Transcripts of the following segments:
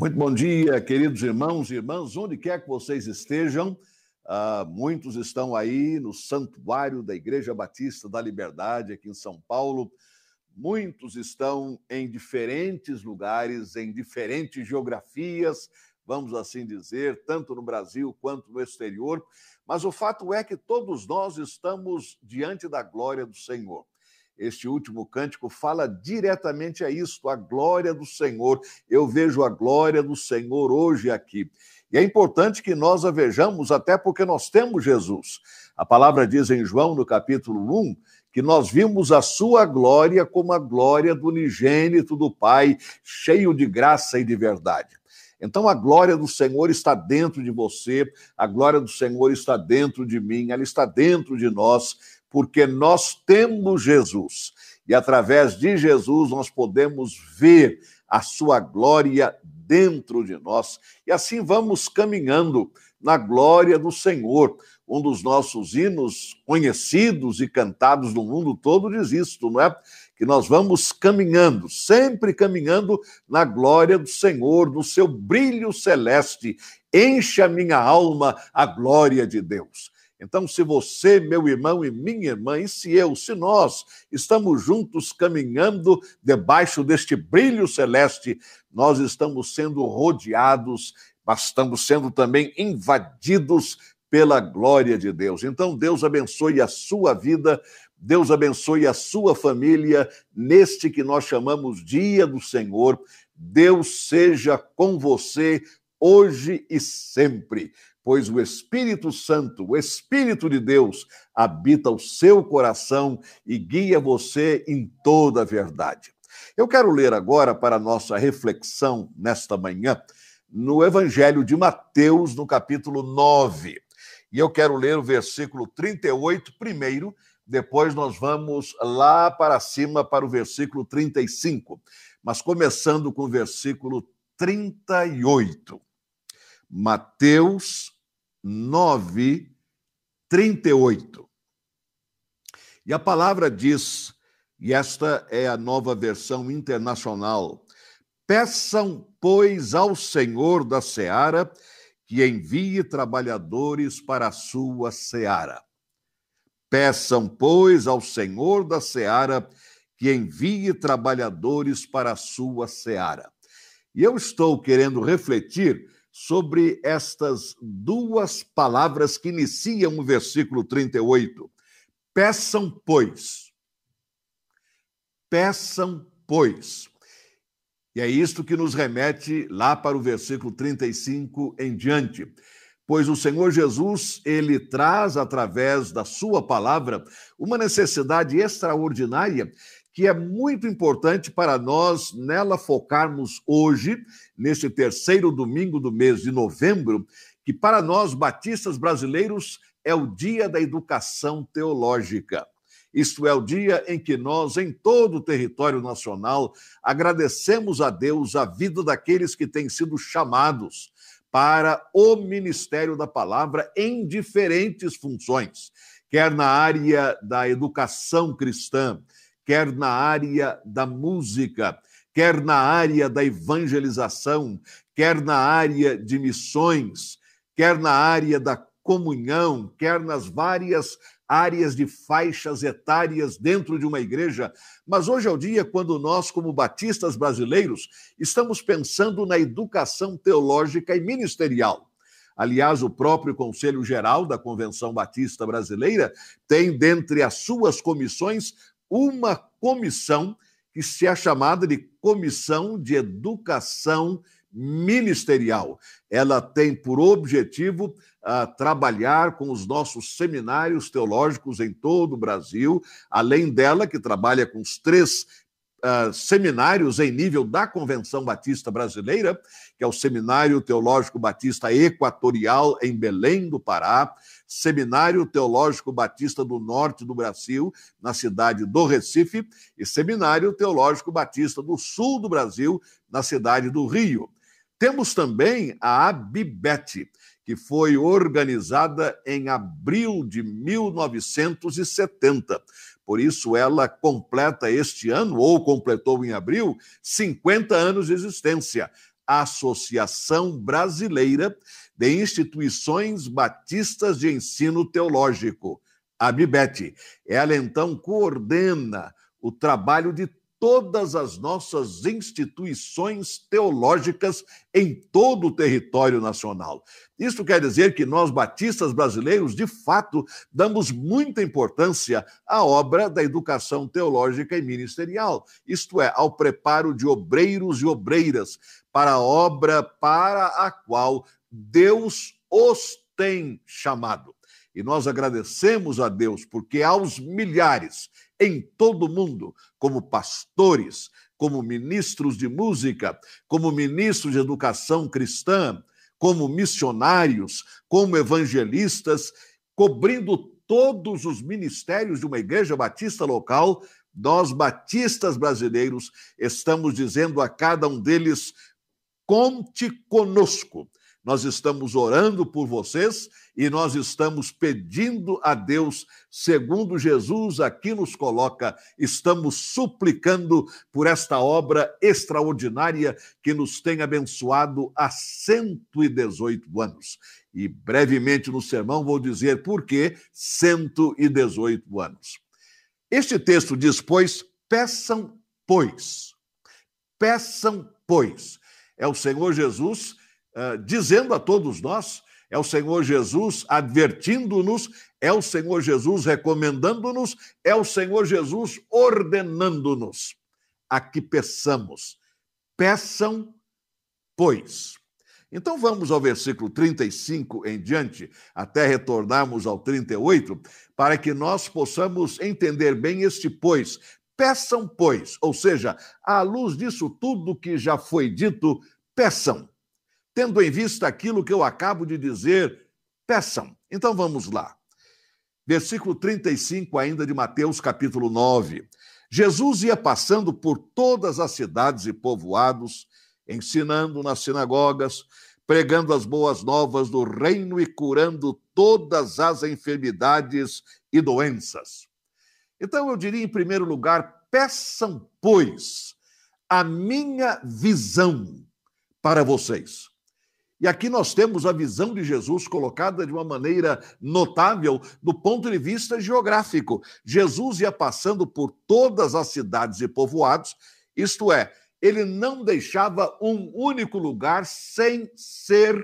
Muito bom dia, queridos irmãos e irmãs, onde quer que vocês estejam. Uh, muitos estão aí no santuário da Igreja Batista da Liberdade, aqui em São Paulo. Muitos estão em diferentes lugares, em diferentes geografias, vamos assim dizer, tanto no Brasil quanto no exterior. Mas o fato é que todos nós estamos diante da glória do Senhor. Este último cântico fala diretamente a isto, a glória do Senhor. Eu vejo a glória do Senhor hoje aqui. E é importante que nós a vejamos, até porque nós temos Jesus. A palavra diz em João, no capítulo 1, que nós vimos a sua glória como a glória do unigênito do Pai, cheio de graça e de verdade. Então a glória do Senhor está dentro de você, a glória do Senhor está dentro de mim, ela está dentro de nós porque nós temos Jesus. E através de Jesus nós podemos ver a sua glória dentro de nós. E assim vamos caminhando na glória do Senhor. Um dos nossos hinos conhecidos e cantados no mundo todo diz isto, não é? Que nós vamos caminhando, sempre caminhando na glória do Senhor, no seu brilho celeste. Enche a minha alma a glória de Deus. Então, se você, meu irmão e minha irmã, e se eu, se nós estamos juntos caminhando debaixo deste brilho celeste, nós estamos sendo rodeados, mas estamos sendo também invadidos pela glória de Deus. Então, Deus abençoe a sua vida, Deus abençoe a sua família neste que nós chamamos Dia do Senhor. Deus seja com você hoje e sempre pois o Espírito Santo, o Espírito de Deus, habita o seu coração e guia você em toda a verdade. Eu quero ler agora para nossa reflexão nesta manhã, no Evangelho de Mateus, no capítulo 9. E eu quero ler o versículo 38 primeiro, depois nós vamos lá para cima para o versículo 35. Mas começando com o versículo 38. Mateus 9, 38. E a palavra diz, e esta é a nova versão internacional: peçam, pois, ao Senhor da seara que envie trabalhadores para a sua seara. Peçam, pois, ao Senhor da seara que envie trabalhadores para a sua seara. E eu estou querendo refletir sobre estas duas palavras que iniciam o versículo 38. Peçam, pois. Peçam, pois. E é isto que nos remete lá para o versículo 35 em diante. Pois o Senhor Jesus, ele traz através da sua palavra uma necessidade extraordinária que é muito importante para nós nela focarmos hoje, neste terceiro domingo do mês de novembro, que para nós batistas brasileiros é o dia da educação teológica. Isto é o dia em que nós, em todo o território nacional, agradecemos a Deus a vida daqueles que têm sido chamados para o ministério da palavra em diferentes funções, quer na área da educação cristã, quer na área da música, quer na área da evangelização, quer na área de missões, quer na área da comunhão, quer nas várias áreas de faixas etárias dentro de uma igreja. Mas hoje é o dia quando nós, como batistas brasileiros, estamos pensando na educação teológica e ministerial. Aliás, o próprio Conselho Geral da Convenção Batista Brasileira tem, dentre as suas comissões, uma comissão que se é chamada de Comissão de Educação Ministerial. Ela tem por objetivo uh, trabalhar com os nossos seminários teológicos em todo o Brasil, além dela, que trabalha com os três uh, seminários em nível da Convenção Batista Brasileira, que é o Seminário Teológico Batista Equatorial em Belém do Pará, Seminário Teológico Batista do Norte do Brasil, na cidade do Recife, e Seminário Teológico Batista do Sul do Brasil, na cidade do Rio. Temos também a Abibete, que foi organizada em abril de 1970. Por isso, ela completa este ano, ou completou em abril, 50 anos de existência. Associação Brasileira de Instituições Batistas de Ensino Teológico, a BIBET. Ela então coordena o trabalho de todas as nossas instituições teológicas em todo o território nacional. Isso quer dizer que nós, batistas brasileiros, de fato, damos muita importância à obra da educação teológica e ministerial, isto é, ao preparo de obreiros e obreiras para a obra para a qual Deus os tem chamado. E nós agradecemos a Deus porque aos milhares em todo o mundo, como pastores, como ministros de música, como ministros de educação cristã, como missionários, como evangelistas, cobrindo todos os ministérios de uma igreja batista local, nós, batistas brasileiros, estamos dizendo a cada um deles: conte conosco nós estamos orando por vocês e nós estamos pedindo a Deus, segundo Jesus aqui nos coloca, estamos suplicando por esta obra extraordinária que nos tem abençoado há 118 anos. E brevemente no sermão vou dizer por que 118 anos. Este texto diz, pois, peçam, pois. Peçam, pois. É o Senhor Jesus uh, dizendo a todos nós, é o Senhor Jesus advertindo-nos, é o Senhor Jesus recomendando-nos, é o Senhor Jesus ordenando-nos a que peçamos. Peçam, pois. Então vamos ao versículo 35 em diante, até retornarmos ao 38, para que nós possamos entender bem este pois. Peçam, pois, ou seja, à luz disso tudo que já foi dito, peçam tendo em vista aquilo que eu acabo de dizer, peçam. Então vamos lá. Versículo 35 ainda de Mateus, capítulo 9. Jesus ia passando por todas as cidades e povoados, ensinando nas sinagogas, pregando as boas novas do reino e curando todas as enfermidades e doenças. Então eu diria, em primeiro lugar, peçam, pois, a minha visão para vocês. E aqui nós temos a visão de Jesus colocada de uma maneira notável do ponto de vista geográfico. Jesus ia passando por todas as cidades e povoados, isto é, ele não deixava um único lugar sem ser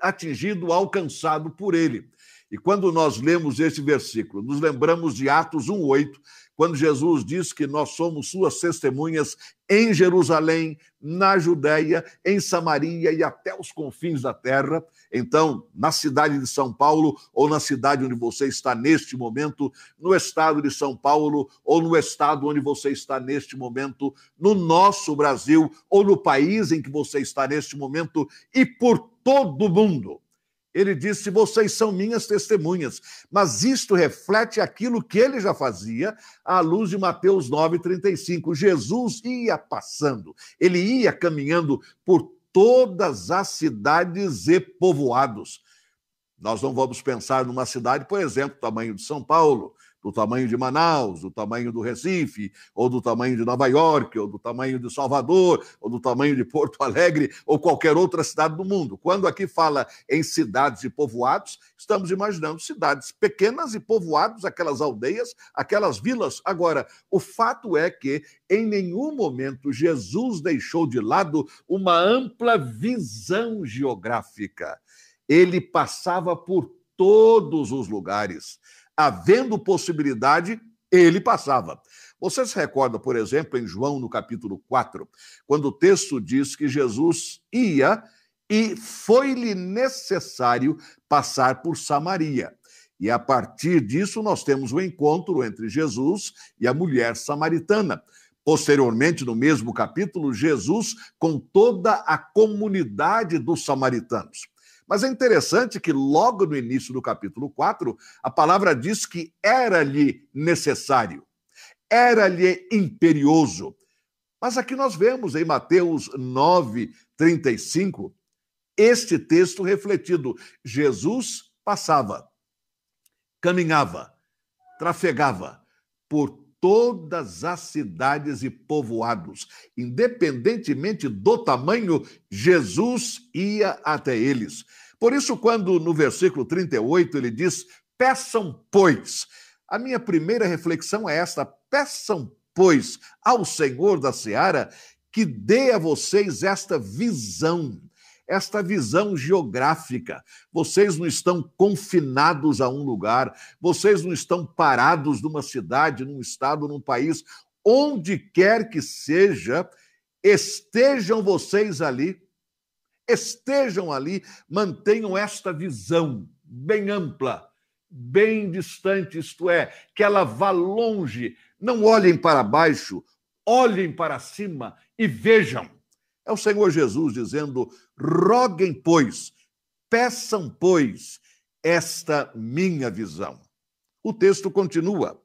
atingido, alcançado por ele. E quando nós lemos este versículo, nos lembramos de Atos 1:8, quando Jesus diz que nós somos suas testemunhas em Jerusalém, na Judéia, em Samaria e até os confins da terra. Então, na cidade de São Paulo, ou na cidade onde você está neste momento, no estado de São Paulo, ou no estado onde você está neste momento, no nosso Brasil, ou no país em que você está neste momento, e por todo o mundo. Ele disse: Vocês são minhas testemunhas. Mas isto reflete aquilo que ele já fazia à luz de Mateus 9,35. Jesus ia passando, ele ia caminhando por todas as cidades e povoados. Nós não vamos pensar numa cidade, por exemplo, tamanho de São Paulo, do tamanho de Manaus, do tamanho do Recife, ou do tamanho de Nova York, ou do tamanho de Salvador, ou do tamanho de Porto Alegre, ou qualquer outra cidade do mundo. Quando aqui fala em cidades e povoados, estamos imaginando cidades pequenas e povoados, aquelas aldeias, aquelas vilas. Agora, o fato é que em nenhum momento Jesus deixou de lado uma ampla visão geográfica. Ele passava por todos os lugares havendo possibilidade, ele passava. Você se recorda, por exemplo, em João, no capítulo 4, quando o texto diz que Jesus ia e foi-lhe necessário passar por Samaria. E a partir disso, nós temos o um encontro entre Jesus e a mulher samaritana. Posteriormente, no mesmo capítulo, Jesus com toda a comunidade dos samaritanos. Mas é interessante que logo no início do capítulo 4, a palavra diz que era-lhe necessário, era-lhe imperioso. Mas aqui nós vemos em Mateus 9, 35, este texto refletido. Jesus passava, caminhava, trafegava por todas as cidades e povoados. Independentemente do tamanho, Jesus ia até eles. Por isso, quando no versículo 38 ele diz: Peçam, pois. A minha primeira reflexão é esta: peçam, pois, ao Senhor da seara que dê a vocês esta visão esta visão geográfica. Vocês não estão confinados a um lugar, vocês não estão parados numa cidade, num estado, num país. Onde quer que seja, estejam vocês ali, estejam ali, mantenham esta visão bem ampla, bem distante, isto é, que ela vá longe. Não olhem para baixo, olhem para cima e vejam é o Senhor Jesus dizendo: roguem, pois, peçam, pois, esta minha visão. O texto continua.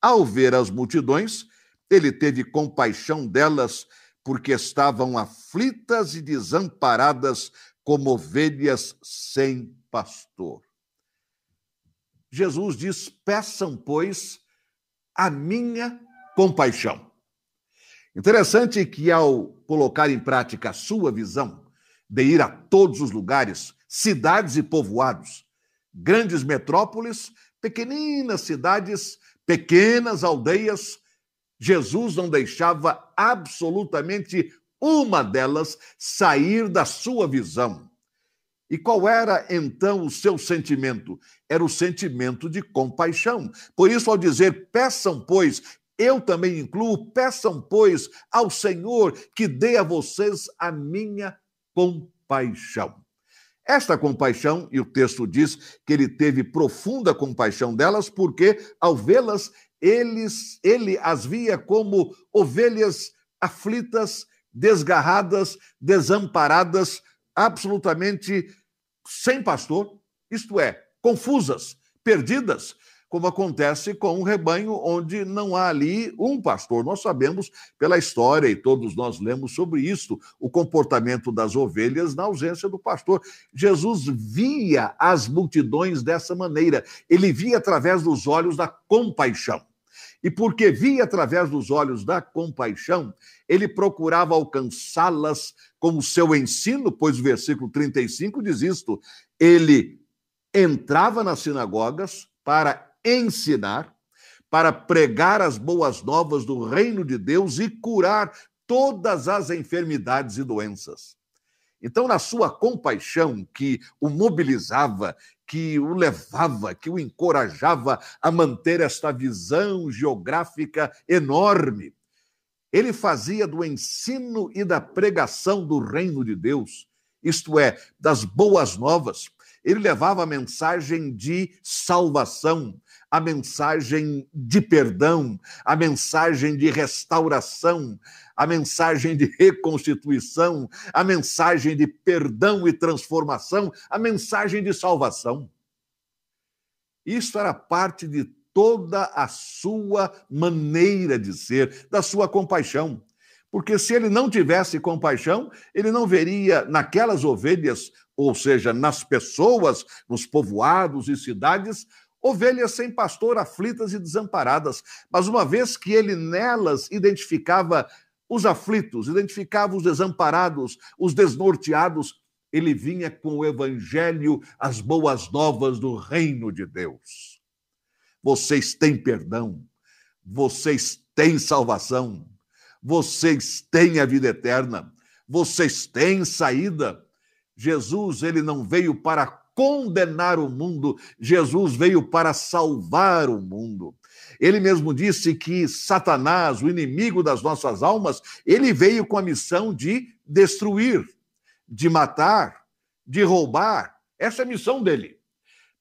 Ao ver as multidões, ele teve compaixão delas, porque estavam aflitas e desamparadas como ovelhas sem pastor. Jesus diz: peçam, pois, a minha compaixão. Interessante que, ao colocar em prática a sua visão de ir a todos os lugares, cidades e povoados, grandes metrópoles, pequeninas cidades, pequenas aldeias, Jesus não deixava absolutamente uma delas sair da sua visão. E qual era então o seu sentimento? Era o sentimento de compaixão. Por isso, ao dizer, peçam, pois, eu também incluo, peçam, pois, ao Senhor que dê a vocês a minha compaixão. Esta compaixão, e o texto diz que ele teve profunda compaixão delas, porque ao vê-las, ele as via como ovelhas aflitas, desgarradas, desamparadas, absolutamente sem pastor, isto é, confusas, perdidas, como acontece com um rebanho onde não há ali um pastor. Nós sabemos pela história e todos nós lemos sobre isso, o comportamento das ovelhas na ausência do pastor. Jesus via as multidões dessa maneira, ele via através dos olhos da compaixão. E porque via através dos olhos da compaixão, ele procurava alcançá-las com o seu ensino, pois o versículo 35 diz isto: ele entrava nas sinagogas para ensinar, para pregar as boas novas do reino de Deus e curar todas as enfermidades e doenças. Então, na sua compaixão que o mobilizava, que o levava, que o encorajava a manter esta visão geográfica enorme, ele fazia do ensino e da pregação do reino de Deus, isto é, das boas novas, ele levava a mensagem de salvação, a mensagem de perdão, a mensagem de restauração, a mensagem de reconstituição, a mensagem de perdão e transformação, a mensagem de salvação. Isso era parte de toda a sua maneira de ser, da sua compaixão. Porque se ele não tivesse compaixão, ele não veria naquelas ovelhas, ou seja, nas pessoas, nos povoados e cidades, ovelhas sem pastor, aflitas e desamparadas. Mas uma vez que ele nelas identificava os aflitos, identificava os desamparados, os desnorteados, ele vinha com o evangelho, as boas novas do reino de Deus. Vocês têm perdão, vocês têm salvação, vocês têm a vida eterna, vocês têm saída. Jesus, ele não veio para condenar o mundo, Jesus veio para salvar o mundo. Ele mesmo disse que Satanás, o inimigo das nossas almas, ele veio com a missão de destruir, de matar, de roubar. Essa é a missão dele.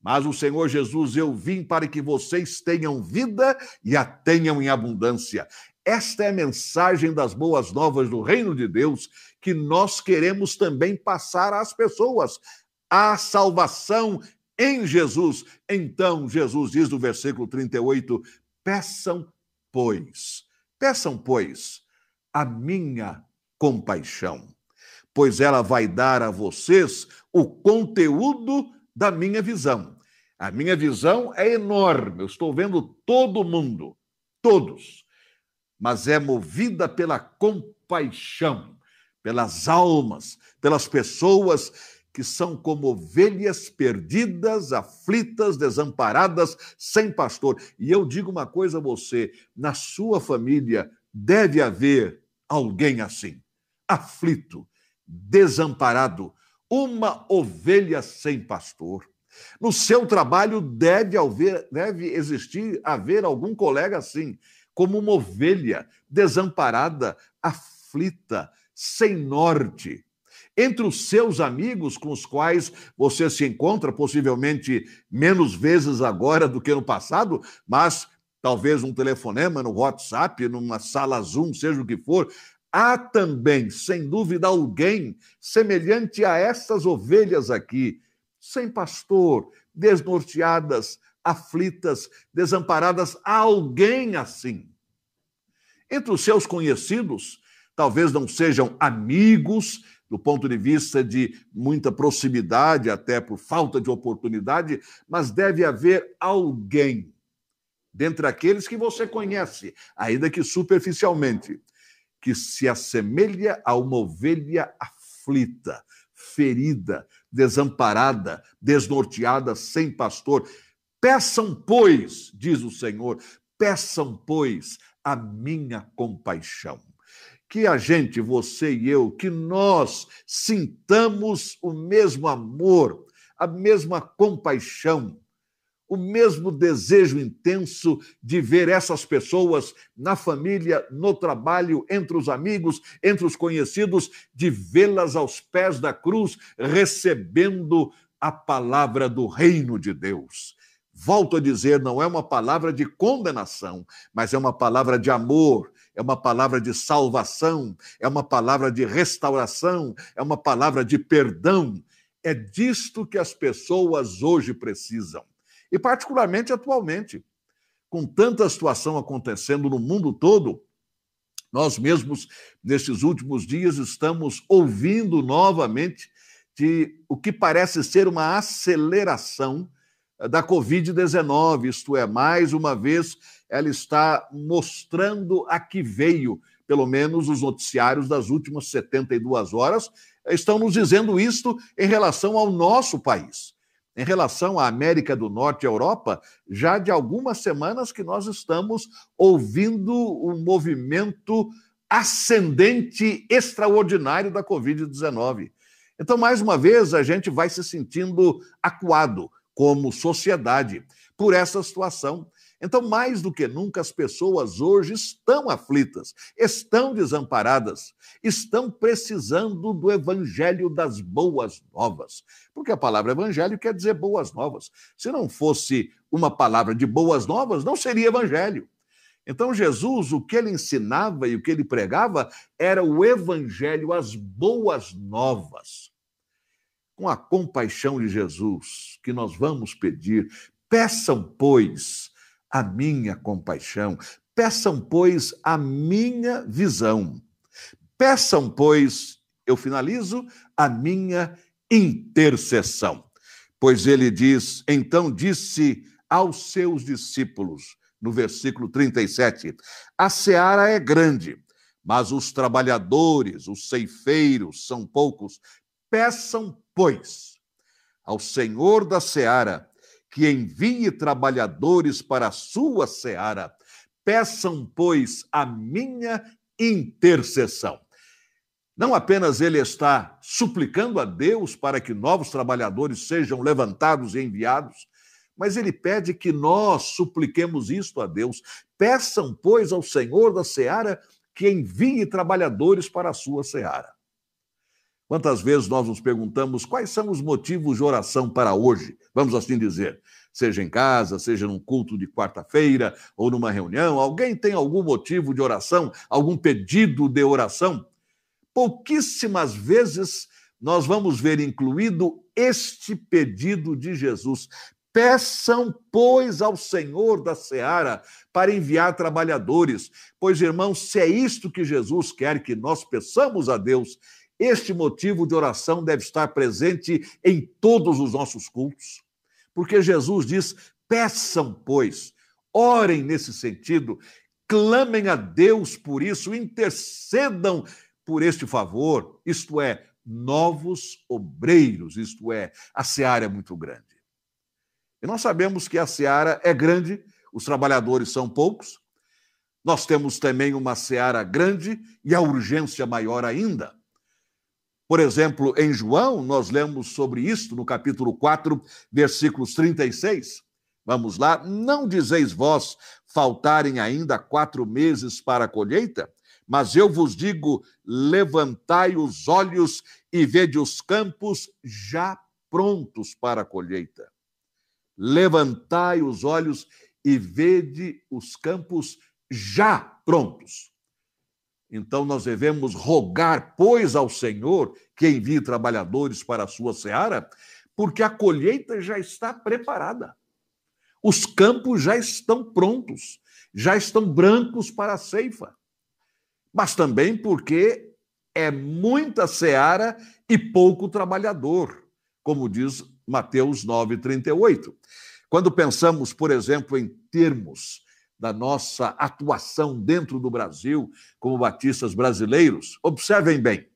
Mas o Senhor Jesus, eu vim para que vocês tenham vida e a tenham em abundância. Esta é a mensagem das boas novas do reino de Deus que nós queremos também passar às pessoas a salvação em Jesus. Então, Jesus diz no versículo 38: peçam, pois, peçam, pois, a minha compaixão, pois ela vai dar a vocês o conteúdo da minha visão. A minha visão é enorme, eu estou vendo todo mundo, todos, mas é movida pela compaixão, pelas almas, pelas pessoas que são como ovelhas perdidas, aflitas, desamparadas, sem pastor. E eu digo uma coisa a você: na sua família deve haver alguém assim, aflito, desamparado, uma ovelha sem pastor. No seu trabalho deve haver, deve existir haver algum colega assim, como uma ovelha desamparada, aflita, sem norte entre os seus amigos com os quais você se encontra, possivelmente menos vezes agora do que no passado, mas talvez um telefonema no WhatsApp, numa sala Zoom, seja o que for, há também, sem dúvida, alguém semelhante a essas ovelhas aqui, sem pastor, desnorteadas, aflitas, desamparadas, há alguém assim. Entre os seus conhecidos, talvez não sejam amigos, do ponto de vista de muita proximidade, até por falta de oportunidade, mas deve haver alguém dentre aqueles que você conhece, ainda que superficialmente, que se assemelha a uma ovelha aflita, ferida, desamparada, desnorteada, sem pastor. Peçam, pois, diz o Senhor, peçam, pois, a minha compaixão que a gente, você e eu, que nós sintamos o mesmo amor, a mesma compaixão, o mesmo desejo intenso de ver essas pessoas na família, no trabalho, entre os amigos, entre os conhecidos, de vê-las aos pés da cruz, recebendo a palavra do reino de Deus. Volto a dizer, não é uma palavra de condenação, mas é uma palavra de amor, é uma palavra de salvação, é uma palavra de restauração, é uma palavra de perdão. É disto que as pessoas hoje precisam. E, particularmente atualmente, com tanta situação acontecendo no mundo todo, nós mesmos, nesses últimos dias, estamos ouvindo novamente de o que parece ser uma aceleração da Covid-19, isto é, mais uma vez, ela está mostrando a que veio, pelo menos os noticiários das últimas 72 horas estão nos dizendo isto em relação ao nosso país. Em relação à América do Norte e Europa, já de algumas semanas que nós estamos ouvindo um movimento ascendente extraordinário da Covid-19. Então, mais uma vez, a gente vai se sentindo acuado como sociedade por essa situação. Então, mais do que nunca, as pessoas hoje estão aflitas, estão desamparadas, estão precisando do evangelho das boas novas. Porque a palavra evangelho quer dizer boas novas. Se não fosse uma palavra de boas novas, não seria evangelho. Então, Jesus, o que ele ensinava e o que ele pregava era o evangelho, as boas novas com a compaixão de Jesus, que nós vamos pedir, peçam, pois, a minha compaixão, peçam, pois, a minha visão, peçam, pois, eu finalizo, a minha intercessão. Pois ele diz: então disse aos seus discípulos, no versículo 37, a seara é grande, mas os trabalhadores, os ceifeiros, são poucos. Peçam, pois, ao Senhor da seara que envie trabalhadores para a sua seara. Peçam, pois, a minha intercessão. Não apenas ele está suplicando a Deus para que novos trabalhadores sejam levantados e enviados, mas ele pede que nós supliquemos isto a Deus. Peçam, pois, ao Senhor da seara que envie trabalhadores para a sua seara. Quantas vezes nós nos perguntamos quais são os motivos de oração para hoje, vamos assim dizer, seja em casa, seja num culto de quarta-feira ou numa reunião, alguém tem algum motivo de oração, algum pedido de oração? Pouquíssimas vezes nós vamos ver incluído este pedido de Jesus. Peçam, pois, ao Senhor da seara para enviar trabalhadores. Pois, irmãos, se é isto que Jesus quer que nós peçamos a Deus, este motivo de oração deve estar presente em todos os nossos cultos, porque Jesus diz: peçam, pois, orem nesse sentido, clamem a Deus por isso, intercedam por este favor, isto é, novos obreiros, isto é, a seara é muito grande. E nós sabemos que a seara é grande, os trabalhadores são poucos, nós temos também uma seara grande e a urgência maior ainda. Por exemplo, em João, nós lemos sobre isto no capítulo 4, versículos 36. Vamos lá. Não dizeis vós faltarem ainda quatro meses para a colheita? Mas eu vos digo: levantai os olhos e vede os campos já prontos para a colheita. Levantai os olhos e vede os campos já prontos. Então nós devemos rogar, pois, ao Senhor que envie trabalhadores para a sua seara, porque a colheita já está preparada. Os campos já estão prontos, já estão brancos para a ceifa. Mas também porque é muita seara e pouco trabalhador, como diz Mateus 9:38. Quando pensamos, por exemplo, em termos da nossa atuação dentro do Brasil como batistas brasileiros, observem bem.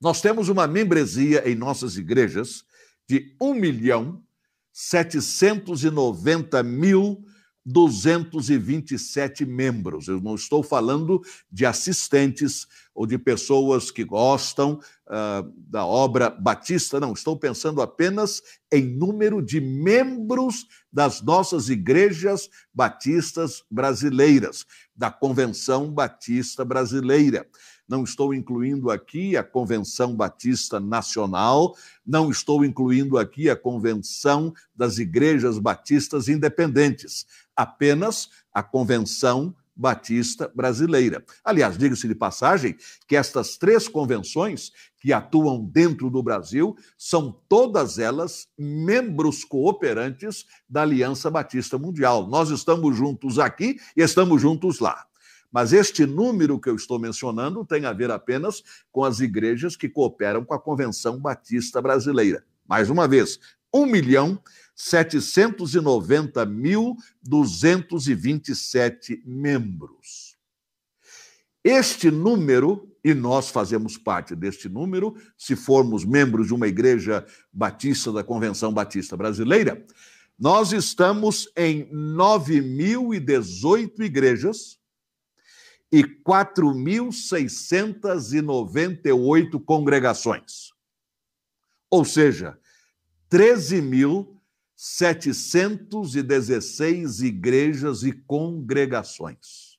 Nós temos uma membresia em nossas igrejas de 1 milhão 790 mil 227 membros. Eu não estou falando de assistentes ou de pessoas que gostam uh, da obra batista, não. Estou pensando apenas em número de membros das nossas igrejas batistas brasileiras, da Convenção Batista Brasileira. Não estou incluindo aqui a Convenção Batista Nacional, não estou incluindo aqui a Convenção das Igrejas Batistas Independentes apenas a Convenção Batista Brasileira. Aliás, diga-se de passagem que estas três convenções que atuam dentro do Brasil são todas elas membros cooperantes da Aliança Batista Mundial. Nós estamos juntos aqui e estamos juntos lá. Mas este número que eu estou mencionando tem a ver apenas com as igrejas que cooperam com a Convenção Batista Brasileira. Mais uma vez, 1 milhão 790.227 membros. Este número, e nós fazemos parte deste número, se formos membros de uma igreja batista da Convenção Batista Brasileira, nós estamos em 9.018 igrejas e 4.698 congregações. Ou seja, 13 mil 716 igrejas e congregações.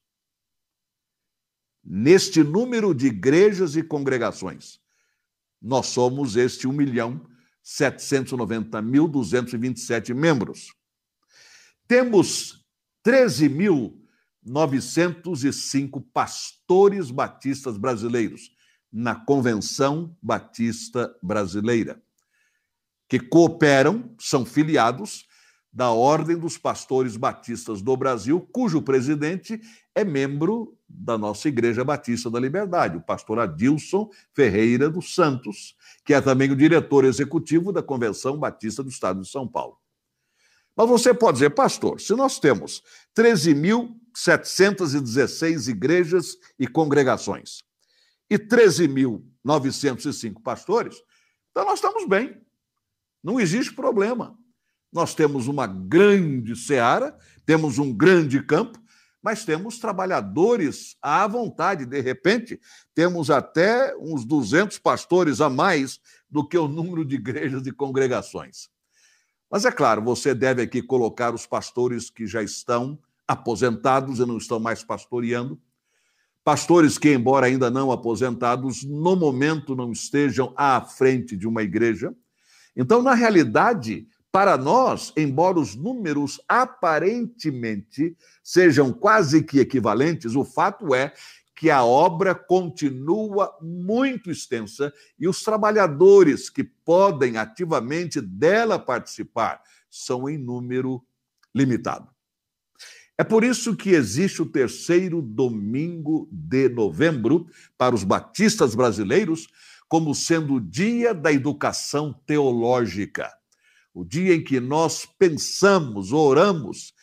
Neste número de igrejas e congregações, nós somos este 1 milhão 790 mil 227 membros. Temos 13.905 pastores batistas brasileiros na Convenção Batista Brasileira que cooperam, são filiados da Ordem dos Pastores Batistas do Brasil, cujo presidente é membro da nossa Igreja Batista da Liberdade, o pastor Adilson Ferreira dos Santos, que é também o diretor executivo da Convenção Batista do Estado de São Paulo. Mas você pode dizer, pastor, se nós temos 13.716 igrejas e congregações e 13.905 pastores, então nós estamos bem. Não existe problema. Nós temos uma grande seara, temos um grande campo, mas temos trabalhadores à vontade. De repente, temos até uns 200 pastores a mais do que o número de igrejas e congregações. Mas é claro, você deve aqui colocar os pastores que já estão aposentados e não estão mais pastoreando. Pastores que, embora ainda não aposentados, no momento não estejam à frente de uma igreja. Então, na realidade, para nós, embora os números aparentemente sejam quase que equivalentes, o fato é que a obra continua muito extensa e os trabalhadores que podem ativamente dela participar são em número limitado. É por isso que existe o terceiro domingo de novembro para os batistas brasileiros, como sendo o dia da educação teológica, o dia em que nós pensamos, oramos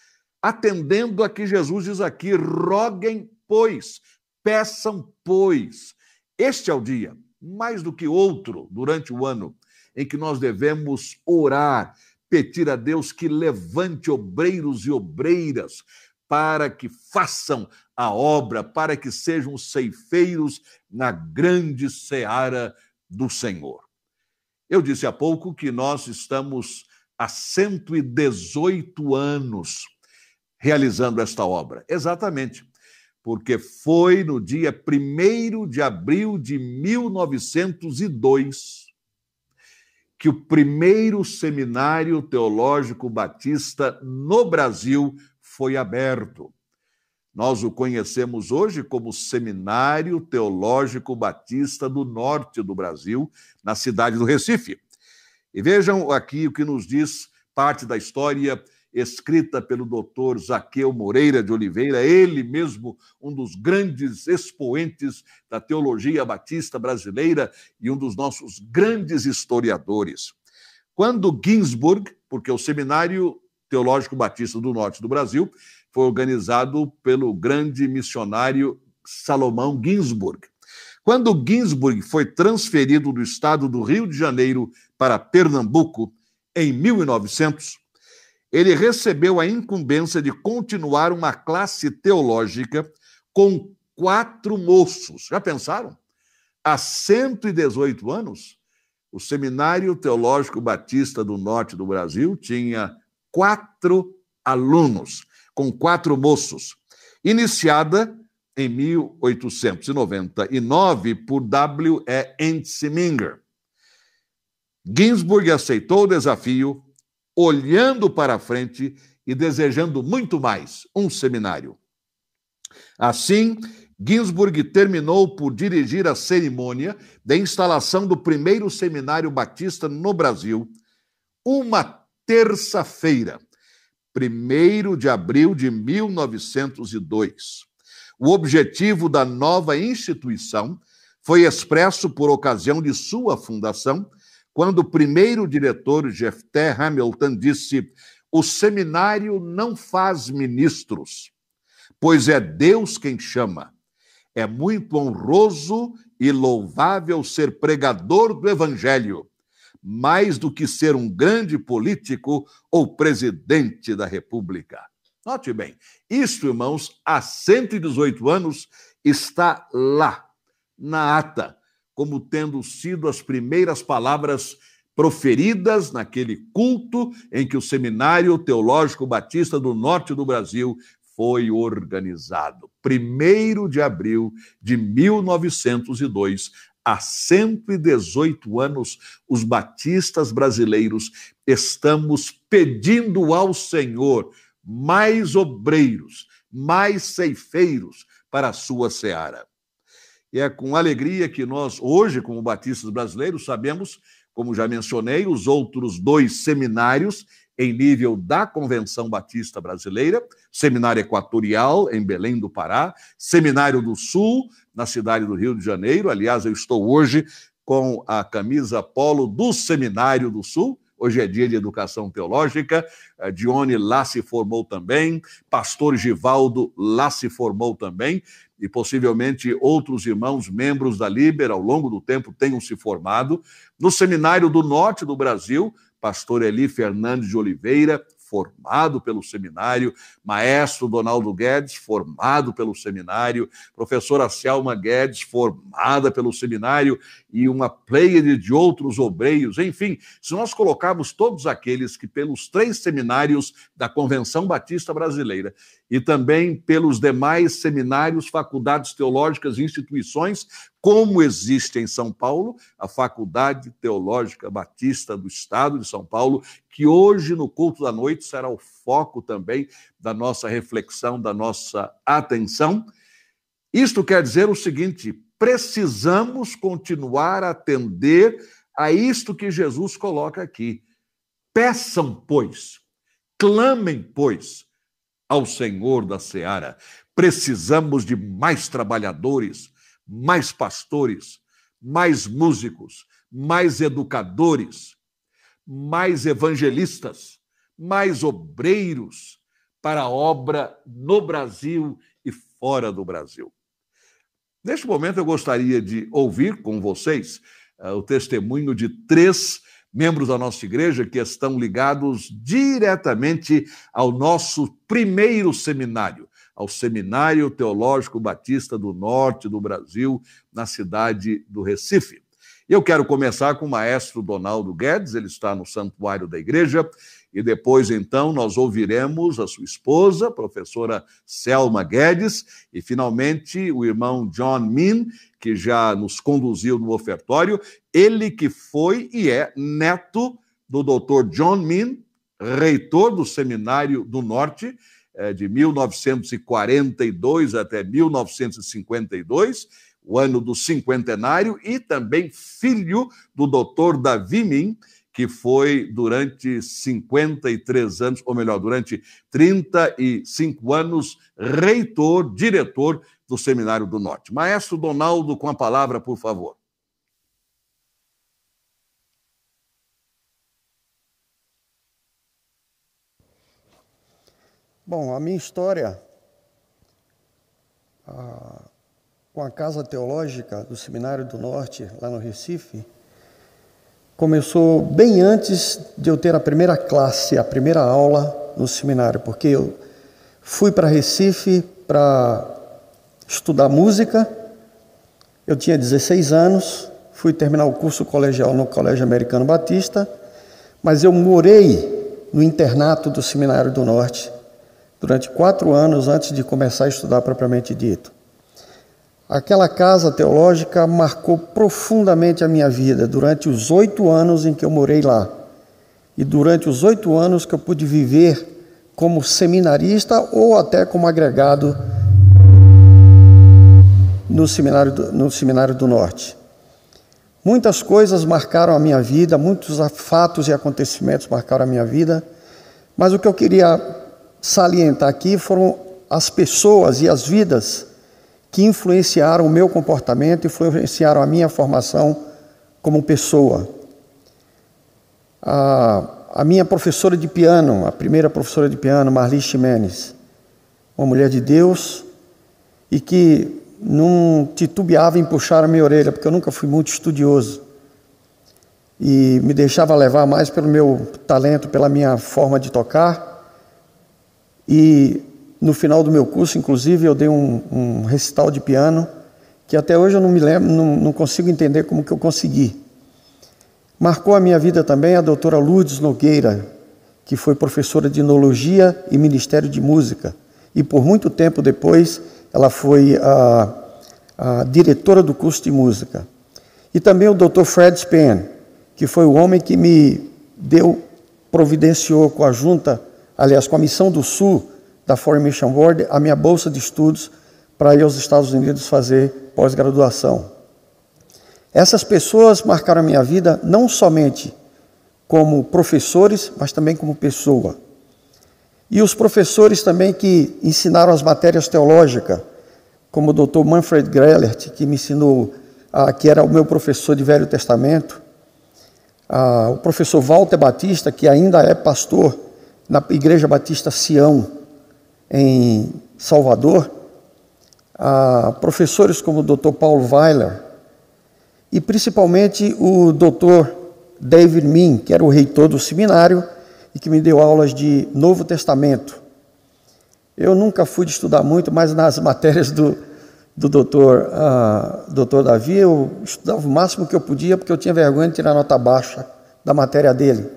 atendendo a que Jesus diz aqui: roguem, pois, peçam, pois. Este é o dia, mais do que outro, durante o ano, em que nós devemos orar, pedir a Deus que levante obreiros e obreiras para que façam a obra, para que sejam ceifeiros na grande seara do Senhor. Eu disse há pouco que nós estamos há 118 anos realizando esta obra. Exatamente, porque foi no dia 1 de abril de 1902 que o primeiro seminário teológico batista no Brasil foi aberto. Nós o conhecemos hoje como Seminário Teológico Batista do Norte do Brasil, na cidade do Recife. E vejam aqui o que nos diz parte da história escrita pelo doutor Zaqueu Moreira de Oliveira, ele mesmo um dos grandes expoentes da teologia batista brasileira e um dos nossos grandes historiadores. Quando Ginsburg, porque o Seminário Teológico Batista do Norte do Brasil foi organizado pelo grande missionário Salomão Ginsburg. Quando Ginsburg foi transferido do estado do Rio de Janeiro para Pernambuco, em 1900, ele recebeu a incumbência de continuar uma classe teológica com quatro moços. Já pensaram? Há 118 anos, o Seminário Teológico Batista do Norte do Brasil tinha quatro alunos com quatro moços, iniciada em 1899 por W. E. Entziminger. Ginsburg aceitou o desafio, olhando para frente e desejando muito mais um seminário. Assim, Ginsburg terminou por dirigir a cerimônia da instalação do primeiro seminário batista no Brasil, uma terça-feira, 1 de abril de 1902. O objetivo da nova instituição foi expresso por ocasião de sua fundação, quando o primeiro diretor, Jefté Hamilton, disse: O seminário não faz ministros, pois é Deus quem chama. É muito honroso e louvável ser pregador do evangelho mais do que ser um grande político ou presidente da República. Note bem, isso, irmãos, há 118 anos está lá, na ata, como tendo sido as primeiras palavras proferidas naquele culto em que o Seminário Teológico Batista do Norte do Brasil foi organizado. 1 de abril de 1902, há 118 anos, os batistas brasileiros estamos pedindo ao Senhor mais obreiros, mais ceifeiros para a sua seara. E é com alegria que nós, hoje, como batistas brasileiros, sabemos, como já mencionei, os outros dois seminários em nível da Convenção Batista Brasileira, Seminário Equatorial, em Belém do Pará, Seminário do Sul, na cidade do Rio de Janeiro. Aliás, eu estou hoje com a camisa polo do Seminário do Sul. Hoje é dia de educação teológica. A Dione lá se formou também, pastor Givaldo lá se formou também, e possivelmente outros irmãos membros da Liber ao longo do tempo tenham se formado. No Seminário do Norte do Brasil, pastor Eli Fernandes de Oliveira, formado pelo seminário, maestro Donaldo Guedes, formado pelo seminário, professora Selma Guedes, formada pelo seminário, e uma pleiade de outros obreiros. Enfim, se nós colocarmos todos aqueles que, pelos três seminários da Convenção Batista Brasileira e também pelos demais seminários, faculdades teológicas e instituições, como existe em São Paulo, a Faculdade Teológica Batista do Estado de São Paulo, que hoje, no culto da noite, será o foco também da nossa reflexão, da nossa atenção. Isto quer dizer o seguinte: precisamos continuar a atender a isto que Jesus coloca aqui. Peçam, pois, clamem, pois, ao Senhor da seara. Precisamos de mais trabalhadores, mais pastores, mais músicos, mais educadores, mais evangelistas, mais obreiros, para a obra no Brasil e fora do Brasil. Neste momento, eu gostaria de ouvir com vocês uh, o testemunho de três membros da nossa igreja que estão ligados diretamente ao nosso primeiro seminário, ao Seminário Teológico Batista do Norte do Brasil, na cidade do Recife. Eu quero começar com o maestro Donaldo Guedes, ele está no santuário da igreja, e depois, então, nós ouviremos a sua esposa, professora Selma Guedes, e finalmente o irmão John Min, que já nos conduziu no ofertório, ele que foi e é neto do doutor John Min, reitor do Seminário do Norte, de 1942 até 1952, o ano do cinquentenário, e também filho do doutor Davi Min, que foi durante 53 anos, ou melhor, durante 35 anos, reitor, diretor do Seminário do Norte. Maestro Donaldo, com a palavra, por favor. Bom, a minha história a, com a Casa Teológica do Seminário do Norte, lá no Recife, começou bem antes de eu ter a primeira classe, a primeira aula no seminário, porque eu fui para Recife para estudar música. Eu tinha 16 anos, fui terminar o curso colegial no Colégio Americano Batista, mas eu morei no internato do Seminário do Norte durante quatro anos antes de começar a estudar propriamente dito. Aquela casa teológica marcou profundamente a minha vida durante os oito anos em que eu morei lá e durante os oito anos que eu pude viver como seminarista ou até como agregado no Seminário do, no seminário do Norte. Muitas coisas marcaram a minha vida, muitos fatos e acontecimentos marcaram a minha vida, mas o que eu queria salientar aqui foram as pessoas e as vidas que influenciaram o meu comportamento, influenciaram a minha formação como pessoa. A, a minha professora de piano, a primeira professora de piano, Marli Ximenes, uma mulher de Deus e que não titubeava em puxar a minha orelha, porque eu nunca fui muito estudioso. E me deixava levar mais pelo meu talento, pela minha forma de tocar. E no final do meu curso, inclusive, eu dei um, um recital de piano que até hoje eu não me lembro, não, não, consigo entender como que eu consegui. Marcou a minha vida também a doutora Lourdes Nogueira, que foi professora de Enologia e Ministério de Música. E por muito tempo depois, ela foi a, a diretora do curso de música. E também o doutor Fred Span, que foi o homem que me deu, providenciou com a junta, aliás, com a Missão do Sul, da Foreign Mission Board a minha bolsa de estudos para ir aos Estados Unidos fazer pós-graduação. Essas pessoas marcaram a minha vida não somente como professores, mas também como pessoa. E os professores também que ensinaram as matérias teológicas, como o Dr. Manfred Grellert, que me ensinou, ah, que era o meu professor de Velho Testamento, ah, o professor Walter Batista, que ainda é pastor na Igreja Batista Sião, em Salvador, professores como o Dr. Paulo Weiler e principalmente o Dr. David Min, que era o reitor do seminário e que me deu aulas de Novo Testamento. Eu nunca fui de estudar muito, mas nas matérias do, do doutor, uh, doutor Davi, eu estudava o máximo que eu podia, porque eu tinha vergonha de tirar nota baixa da matéria dele.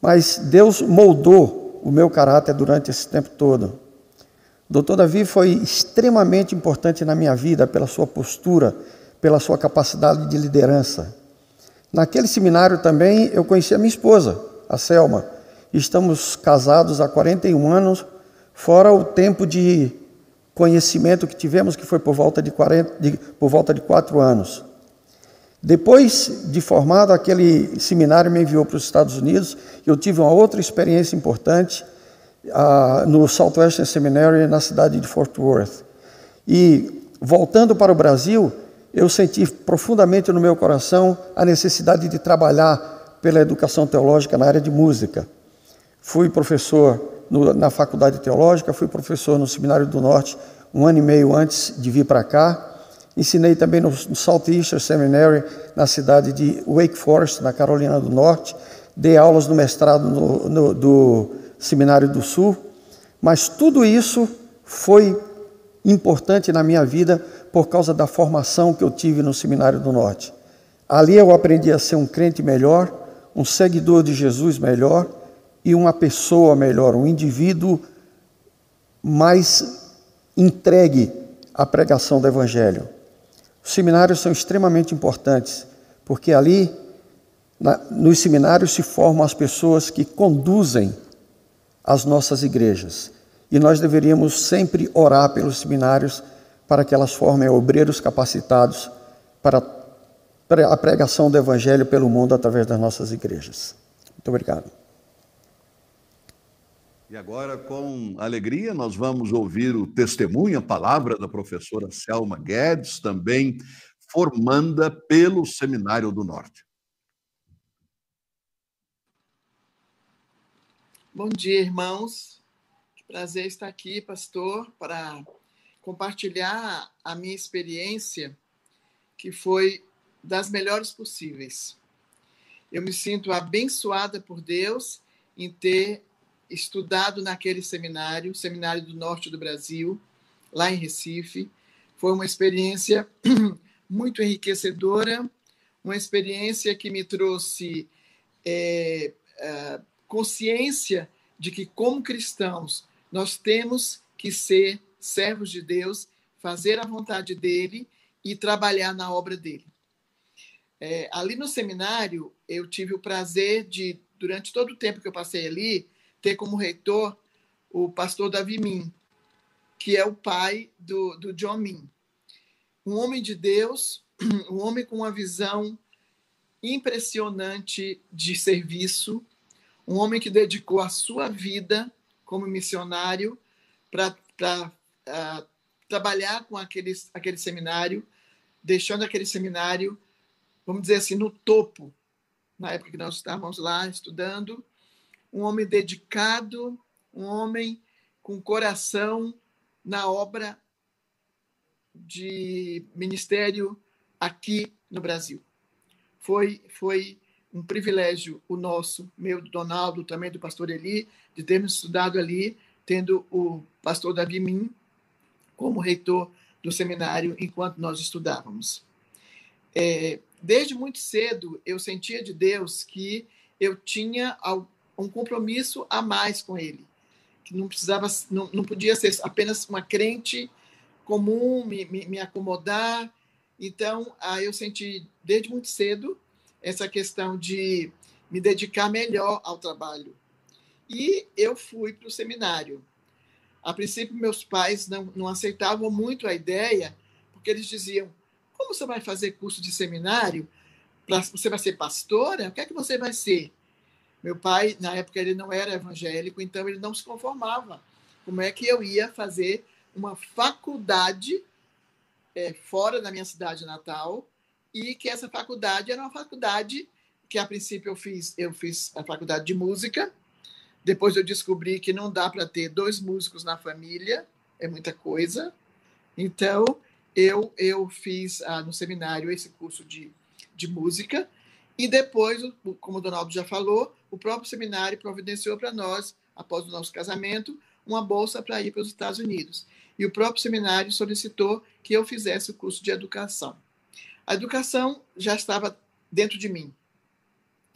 Mas Deus moldou o meu caráter durante esse tempo todo. Doutor Davi foi extremamente importante na minha vida pela sua postura, pela sua capacidade de liderança. Naquele seminário também eu conheci a minha esposa, a Selma. Estamos casados há 41 anos, fora o tempo de conhecimento que tivemos, que foi por volta de, 40, de, por volta de quatro anos. Depois de formado, aquele seminário me enviou para os Estados Unidos. Eu tive uma outra experiência importante uh, no Southwestern Seminary, na cidade de Fort Worth. E voltando para o Brasil, eu senti profundamente no meu coração a necessidade de trabalhar pela educação teológica na área de música. Fui professor no, na faculdade teológica, fui professor no Seminário do Norte um ano e meio antes de vir para cá. Ensinei também no, Southeastern Seminary, na cidade de Wake Forest, na Carolina do Norte. Dei aulas no mestrado no, no, do Seminário do Sul. Mas tudo isso foi importante na minha vida por causa da formação que eu tive no Seminário do Norte. Ali eu aprendi a ser um crente melhor, um seguidor de Jesus melhor e uma pessoa melhor, um indivíduo mais entregue à pregação do Evangelho. Os seminários são extremamente importantes, porque ali, na, nos seminários, se formam as pessoas que conduzem as nossas igrejas. E nós deveríamos sempre orar pelos seminários para que elas formem obreiros capacitados para a pregação do Evangelho pelo mundo através das nossas igrejas. Muito obrigado. E agora, com alegria, nós vamos ouvir o testemunho, a palavra da professora Selma Guedes, também formanda pelo Seminário do Norte. Bom dia, irmãos. Que prazer estar aqui, pastor, para compartilhar a minha experiência, que foi das melhores possíveis. Eu me sinto abençoada por Deus em ter estudado naquele seminário, Seminário do Norte do Brasil, lá em Recife. Foi uma experiência muito enriquecedora, uma experiência que me trouxe é, consciência de que, como cristãos, nós temos que ser servos de Deus, fazer a vontade dele e trabalhar na obra dele. É, ali no seminário, eu tive o prazer de, durante todo o tempo que eu passei ali, ter como reitor o pastor Davi Min, que é o pai do, do John Min. Um homem de Deus, um homem com uma visão impressionante de serviço, um homem que dedicou a sua vida como missionário para uh, trabalhar com aquele, aquele seminário, deixando aquele seminário, vamos dizer assim, no topo, na época que nós estávamos lá estudando, um homem dedicado, um homem com coração na obra de ministério aqui no Brasil. Foi, foi um privilégio o nosso, meu, do Donaldo, também do pastor Eli, de termos estudado ali, tendo o pastor Davi Min como reitor do seminário enquanto nós estudávamos. É, desde muito cedo, eu sentia de Deus que eu tinha um compromisso a mais com ele, que não precisava, não, não podia ser apenas uma crente comum, me, me, me acomodar. Então, aí eu senti desde muito cedo essa questão de me dedicar melhor ao trabalho. E eu fui para o seminário. A princípio, meus pais não, não aceitavam muito a ideia, porque eles diziam: como você vai fazer curso de seminário? Você vai ser pastora? O que é que você vai ser? Meu pai, na época, ele não era evangélico, então ele não se conformava. Como é que eu ia fazer uma faculdade é, fora da minha cidade natal e que essa faculdade era uma faculdade que a princípio eu fiz, eu fiz a faculdade de música. Depois eu descobri que não dá para ter dois músicos na família, é muita coisa. Então eu eu fiz ah, no seminário esse curso de, de música e depois, como o Donaldo já falou, o próprio seminário providenciou para nós, após o nosso casamento, uma bolsa para ir para os Estados Unidos. E o próprio seminário solicitou que eu fizesse o curso de educação. A educação já estava dentro de mim.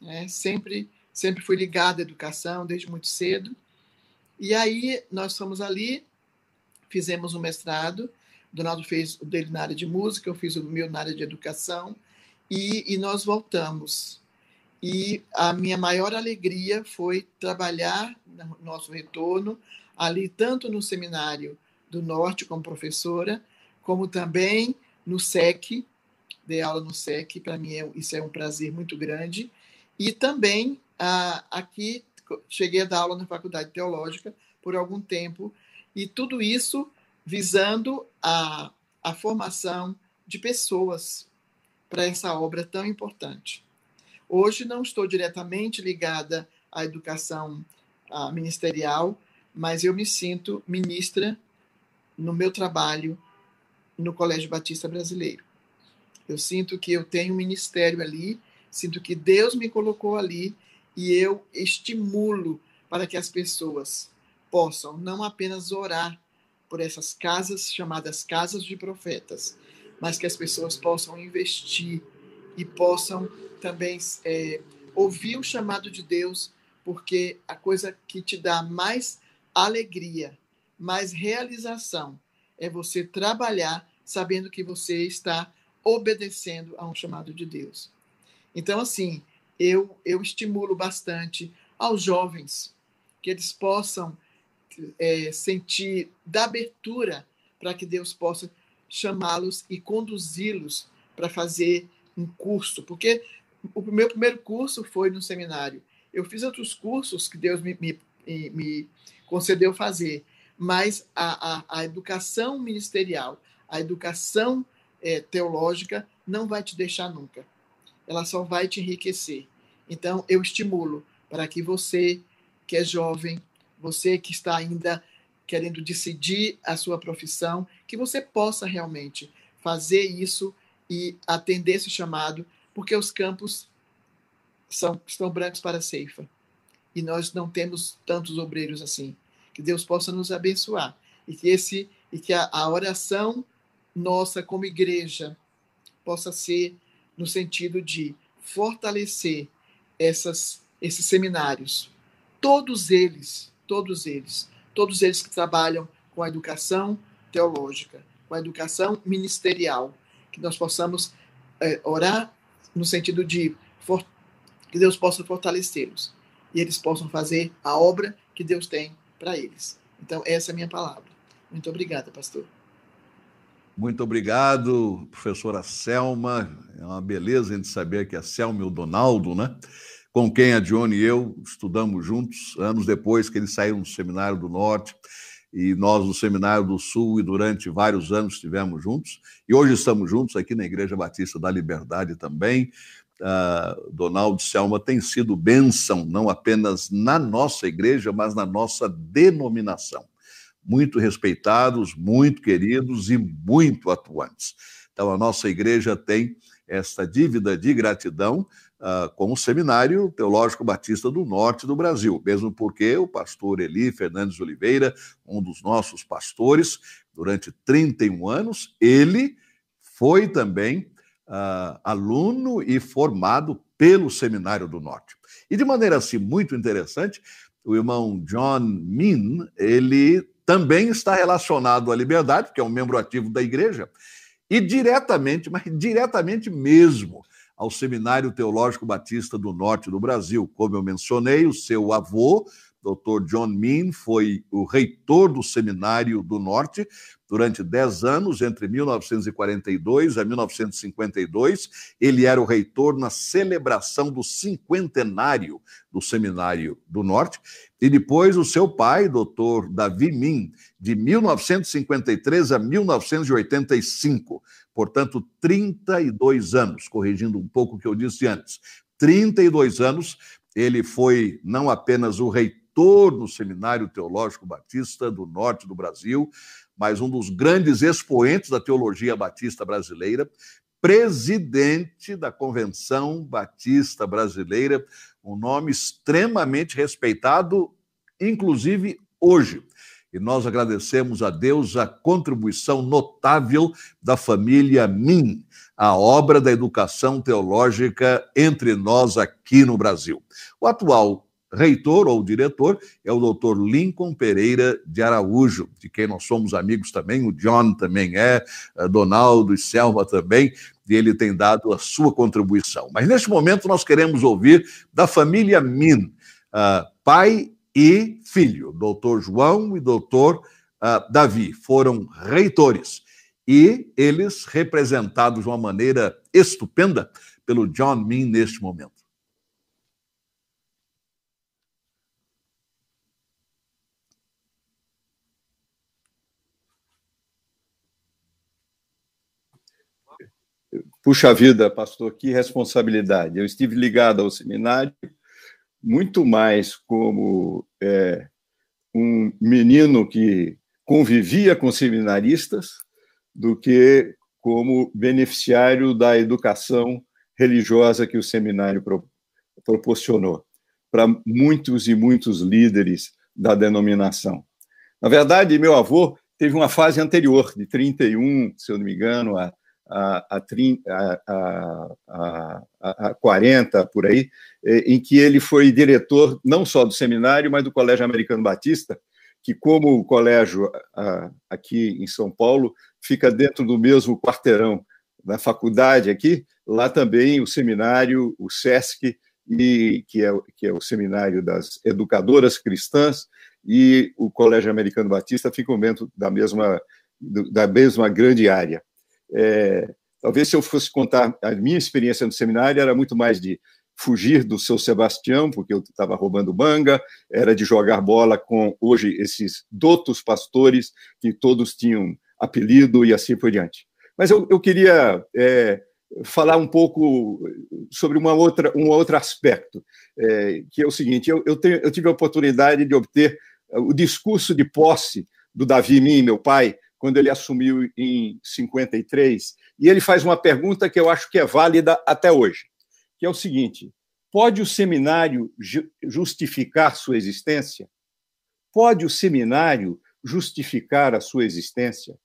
Né? Sempre, sempre fui ligado à educação, desde muito cedo. E aí nós fomos ali, fizemos um mestrado. O Donaldo fez o dele na área de música, eu fiz o meu na área de educação. E, e nós voltamos. E a minha maior alegria foi trabalhar no nosso retorno, ali, tanto no Seminário do Norte como professora, como também no SEC, dei aula no SEC, para mim é, isso é um prazer muito grande. E também ah, aqui cheguei a dar aula na Faculdade Teológica por algum tempo, e tudo isso visando a, a formação de pessoas para essa obra tão importante. Hoje não estou diretamente ligada à educação ministerial, mas eu me sinto ministra no meu trabalho no Colégio Batista Brasileiro. Eu sinto que eu tenho um ministério ali, sinto que Deus me colocou ali e eu estimulo para que as pessoas possam não apenas orar por essas casas chamadas casas de profetas, mas que as pessoas possam investir e possam também é, ouvir o chamado de Deus, porque a coisa que te dá mais alegria, mais realização, é você trabalhar sabendo que você está obedecendo a um chamado de Deus. Então, assim, eu, eu estimulo bastante aos jovens que eles possam é, sentir da abertura para que Deus possa chamá-los e conduzi-los para fazer um curso, porque o meu primeiro curso foi no seminário. Eu fiz outros cursos que Deus me, me, me concedeu fazer, mas a, a, a educação ministerial, a educação é, teológica não vai te deixar nunca. Ela só vai te enriquecer. Então, eu estimulo para que você, que é jovem, você que está ainda querendo decidir a sua profissão, que você possa realmente fazer isso e atender esse chamado, porque os campos são, estão brancos para a ceifa. E nós não temos tantos obreiros assim. Que Deus possa nos abençoar. E que, esse, e que a, a oração nossa como igreja possa ser no sentido de fortalecer essas, esses seminários. Todos eles, todos eles, todos eles que trabalham com a educação teológica, com a educação ministerial, que nós possamos é, orar no sentido de for, que Deus possa fortalecê-los e eles possam fazer a obra que Deus tem para eles. Então, essa é a minha palavra. Muito obrigada, pastor. Muito obrigado, professora Selma. É uma beleza a gente saber que a Selma e o Donaldo, né? Com quem a Dione e eu estudamos juntos, anos depois que eles saíram do Seminário do Norte e nós no Seminário do Sul e durante vários anos estivemos juntos e hoje estamos juntos aqui na Igreja Batista da Liberdade também. Uh, Donaldo Selma tem sido bênção não apenas na nossa igreja, mas na nossa denominação. Muito respeitados, muito queridos e muito atuantes. Então, a nossa igreja tem esta dívida de gratidão uh, com o Seminário Teológico Batista do Norte do Brasil, mesmo porque o pastor Eli Fernandes Oliveira, um dos nossos pastores, durante 31 anos, ele foi também uh, aluno e formado pelo Seminário do Norte. E de maneira assim muito interessante, o irmão John Min, ele também está relacionado à liberdade, que é um membro ativo da igreja, e diretamente, mas diretamente mesmo, ao Seminário Teológico Batista do Norte do Brasil. Como eu mencionei, o seu avô, Dr. John Mean, foi o reitor do Seminário do Norte durante 10 anos, entre 1942 a 1952. Ele era o reitor na celebração do cinquentenário do Seminário do Norte. E depois o seu pai, Dr. Davi Min, de 1953 a 1985 portanto, 32 anos, corrigindo um pouco o que eu disse antes. 32 anos, ele foi não apenas o reitor do Seminário Teológico Batista do Norte do Brasil, mas um dos grandes expoentes da teologia batista brasileira, presidente da Convenção Batista Brasileira, um nome extremamente respeitado, inclusive hoje. E nós agradecemos a Deus a contribuição notável da família Min, a obra da educação teológica entre nós aqui no Brasil. O atual reitor ou diretor é o doutor Lincoln Pereira de Araújo, de quem nós somos amigos também, o John também é, Donaldo e Selma também, e ele tem dado a sua contribuição. Mas neste momento nós queremos ouvir da família Min, uh, pai e filho, doutor João e doutor uh, Davi, foram reitores. E eles representados de uma maneira estupenda pelo John Min neste momento. Puxa vida, pastor, que responsabilidade. Eu estive ligado ao seminário muito mais como é, um menino que convivia com seminaristas do que como beneficiário da educação religiosa que o seminário pro, proporcionou para muitos e muitos líderes da denominação. Na verdade, meu avô teve uma fase anterior, de 31, se eu não me engano, a, a, a, a, a 40, por aí, em que ele foi diretor não só do seminário, mas do Colégio Americano Batista, que, como o colégio aqui em São Paulo, fica dentro do mesmo quarteirão da faculdade aqui, lá também o seminário, o SESC, e, que, é, que é o seminário das educadoras cristãs, e o Colégio Americano Batista ficam dentro da mesma, da mesma grande área. É, talvez se eu fosse contar a minha experiência no seminário, era muito mais de fugir do seu Sebastião, porque eu estava roubando manga, era de jogar bola com, hoje, esses dotos pastores, que todos tinham apelido e assim por diante. Mas eu, eu queria é, falar um pouco sobre uma outra, um outro aspecto, é, que é o seguinte: eu, eu, tenho, eu tive a oportunidade de obter o discurso de posse do Davi Min, meu pai, quando ele assumiu em 53, e ele faz uma pergunta que eu acho que é válida até hoje, que é o seguinte: pode o seminário justificar sua existência? Pode o seminário justificar a sua existência?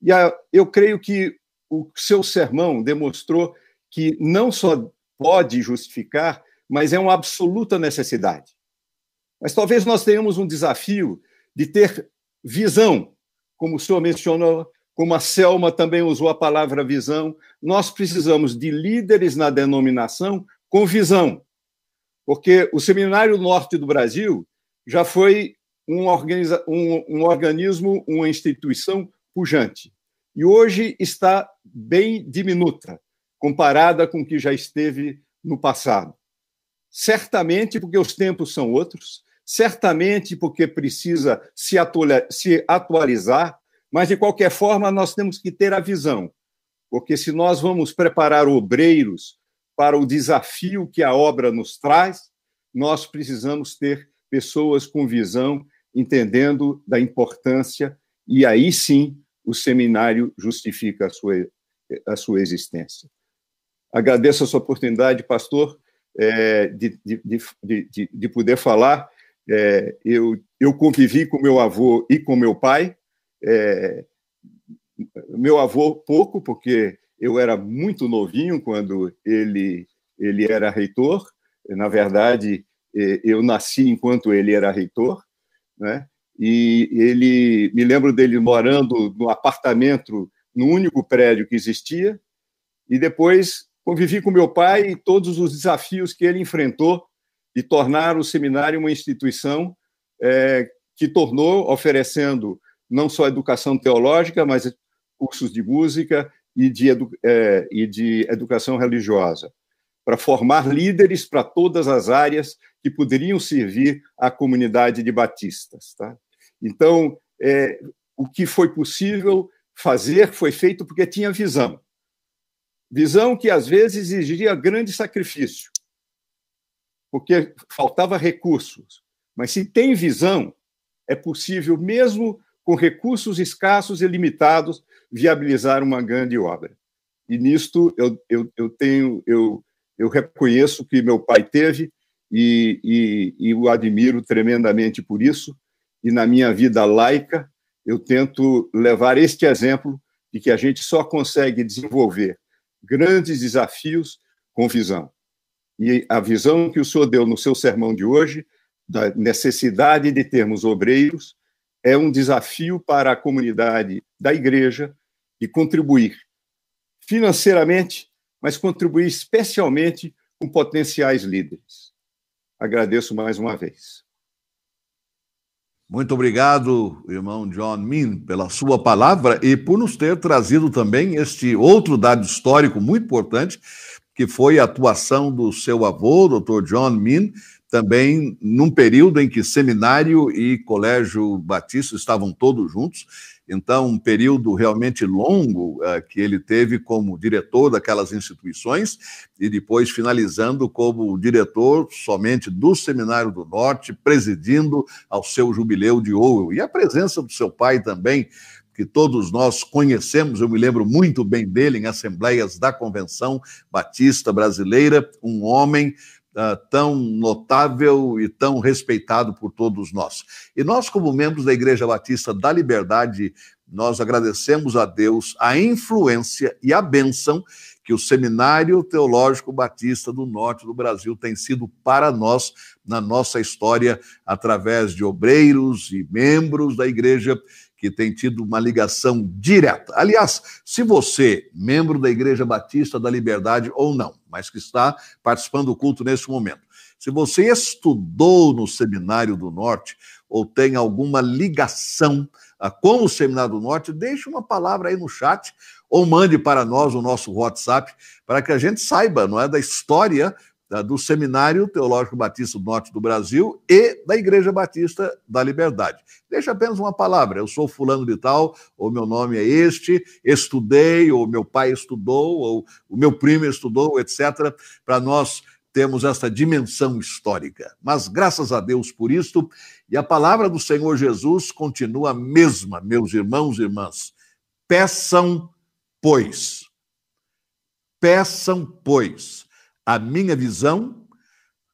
E eu creio que o seu sermão demonstrou que não só pode justificar, mas é uma absoluta necessidade. Mas talvez nós tenhamos um desafio de ter visão, como o senhor mencionou, como a Selma também usou a palavra visão, nós precisamos de líderes na denominação com visão. Porque o Seminário Norte do Brasil já foi um, organiza, um, um organismo, uma instituição pujante. E hoje está bem diminuta, comparada com o que já esteve no passado. Certamente porque os tempos são outros, certamente porque precisa se, atualizar, mas de qualquer forma nós temos que ter a visão, porque se nós vamos preparar obreiros para o desafio que a obra nos traz, nós precisamos ter pessoas com visão, entendendo da importância, e aí sim o seminário justifica a sua, a sua existência. Agradeço a sua oportunidade, pastor, é, de, de, de, de, poder falar é, eu, eu convivi com meu avô e com meu pai. É, meu avô pouco, porque eu era muito novinho quando ele, ele era reitor. Na verdade, é, eu nasci enquanto ele era reitor, né? E ele me lembro dele morando no apartamento no único prédio que existia. E depois convivi com meu pai e todos os desafios que ele enfrentou de tornar o seminário uma instituição é, que tornou, oferecendo não só educação teológica, mas cursos de música e de, edu é, e de educação religiosa, para formar líderes para todas as áreas que poderiam servir à comunidade de batistas. Tá? Então, é, o que foi possível fazer foi feito porque tinha visão. Visão que às vezes exigia grande sacrifício porque faltava recursos. Mas se tem visão, é possível, mesmo com recursos escassos e limitados, viabilizar uma grande obra. E nisto eu, eu, eu tenho, eu, eu reconheço que meu pai teve e, e, e o admiro tremendamente por isso. E na minha vida laica, eu tento levar este exemplo de que a gente só consegue desenvolver grandes desafios com visão. E a visão que o senhor deu no seu sermão de hoje, da necessidade de termos obreiros, é um desafio para a comunidade da igreja de contribuir financeiramente, mas contribuir especialmente com potenciais líderes. Agradeço mais uma vez. Muito obrigado, irmão John Min, pela sua palavra e por nos ter trazido também este outro dado histórico muito importante, que foi a atuação do seu avô, Dr. John Min, também num período em que seminário e colégio batista estavam todos juntos. Então, um período realmente longo uh, que ele teve como diretor daquelas instituições e depois finalizando como diretor somente do Seminário do Norte, presidindo ao seu jubileu de ouro. E a presença do seu pai também, que todos nós conhecemos, eu me lembro muito bem dele em assembleias da Convenção Batista Brasileira, um homem Uh, tão notável e tão respeitado por todos nós. E nós, como membros da Igreja Batista da Liberdade, nós agradecemos a Deus a influência e a bênção que o Seminário Teológico Batista do Norte do Brasil tem sido para nós na nossa história, através de obreiros e membros da igreja que tem tido uma ligação direta. Aliás, se você, membro da Igreja Batista da Liberdade ou não, mas que está participando do culto nesse momento, se você estudou no Seminário do Norte ou tem alguma ligação ah, com o Seminário do Norte, deixe uma palavra aí no chat ou mande para nós o nosso WhatsApp para que a gente saiba, não é, da história do Seminário Teológico Batista do Norte do Brasil e da Igreja Batista da Liberdade. Deixa apenas uma palavra, eu sou fulano de tal, ou meu nome é este, estudei, ou meu pai estudou, ou o meu primo estudou, etc., para nós termos essa dimensão histórica. Mas graças a Deus por isto, e a palavra do Senhor Jesus continua a mesma, meus irmãos e irmãs. Peçam, pois. Peçam, pois a minha visão,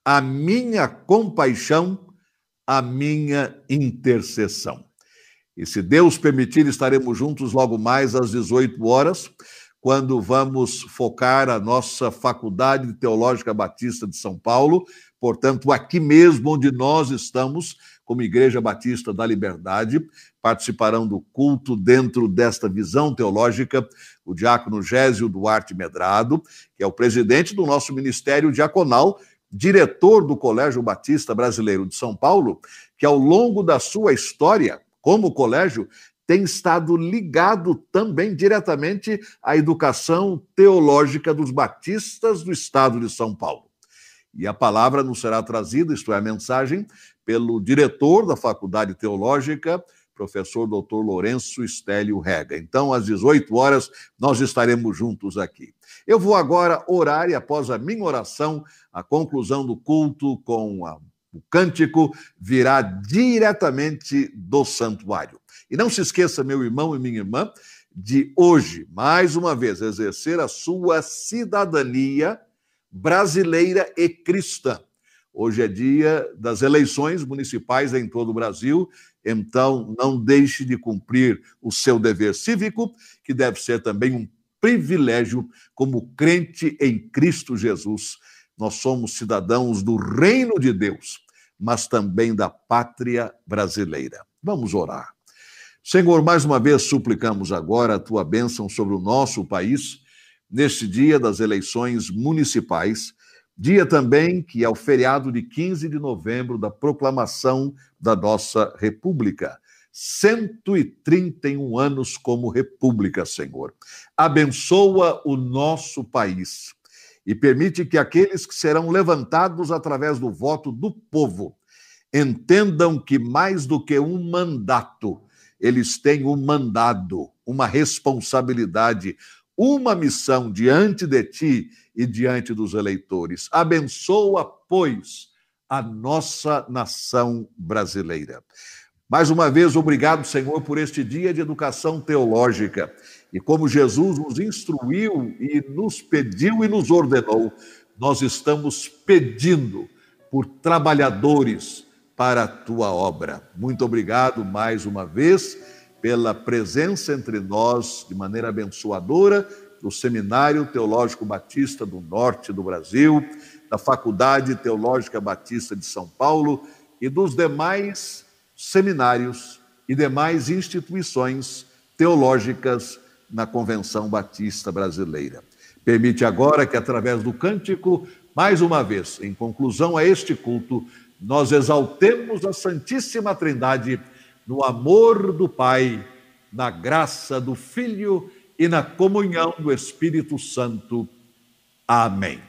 a minha compaixão, a minha intercessão. E se Deus permitir, estaremos juntos logo mais às 18 horas, quando vamos focar a nossa Faculdade Teológica Batista de São Paulo, portanto, aqui mesmo onde nós estamos, como Igreja Batista da Liberdade, participarão do culto dentro desta visão teológica o diácono Gésio Duarte Medrado, que é o presidente do nosso ministério diaconal, diretor do Colégio Batista Brasileiro de São Paulo, que ao longo da sua história como colégio tem estado ligado também diretamente à educação teológica dos batistas do estado de São Paulo. E a palavra nos será trazida, isto é, a mensagem, pelo diretor da Faculdade Teológica, professor doutor Lourenço Estélio Rega. Então, às 18 horas, nós estaremos juntos aqui. Eu vou agora orar e, após a minha oração, a conclusão do culto com a, o cântico virá diretamente do santuário. E não se esqueça, meu irmão e minha irmã, de hoje, mais uma vez, exercer a sua cidadania brasileira e cristã. Hoje é dia das eleições municipais em todo o Brasil, então não deixe de cumprir o seu dever cívico, que deve ser também um privilégio como crente em Cristo Jesus. Nós somos cidadãos do reino de Deus, mas também da pátria brasileira. Vamos orar. Senhor, mais uma vez suplicamos agora a tua bênção sobre o nosso país, neste dia das eleições municipais Dia também que é o feriado de 15 de novembro da proclamação da nossa República. 131 anos como República, Senhor. Abençoa o nosso país e permite que aqueles que serão levantados através do voto do povo entendam que mais do que um mandato, eles têm um mandado, uma responsabilidade, uma missão diante de ti e diante dos eleitores. Abençoa, pois, a nossa nação brasileira. Mais uma vez, obrigado, Senhor, por este dia de educação teológica. E como Jesus nos instruiu e nos pediu e nos ordenou, nós estamos pedindo por trabalhadores para a tua obra. Muito obrigado mais uma vez pela presença entre nós de maneira abençoadora do Seminário Teológico Batista do Norte do Brasil, da Faculdade Teológica Batista de São Paulo e dos demais seminários e demais instituições teológicas na Convenção Batista Brasileira. Permite agora que, através do cântico, mais uma vez, em conclusão a este culto, nós exaltemos a Santíssima Trindade no amor do Pai, na graça do Filho e na comunhão do Espírito Santo. Amém.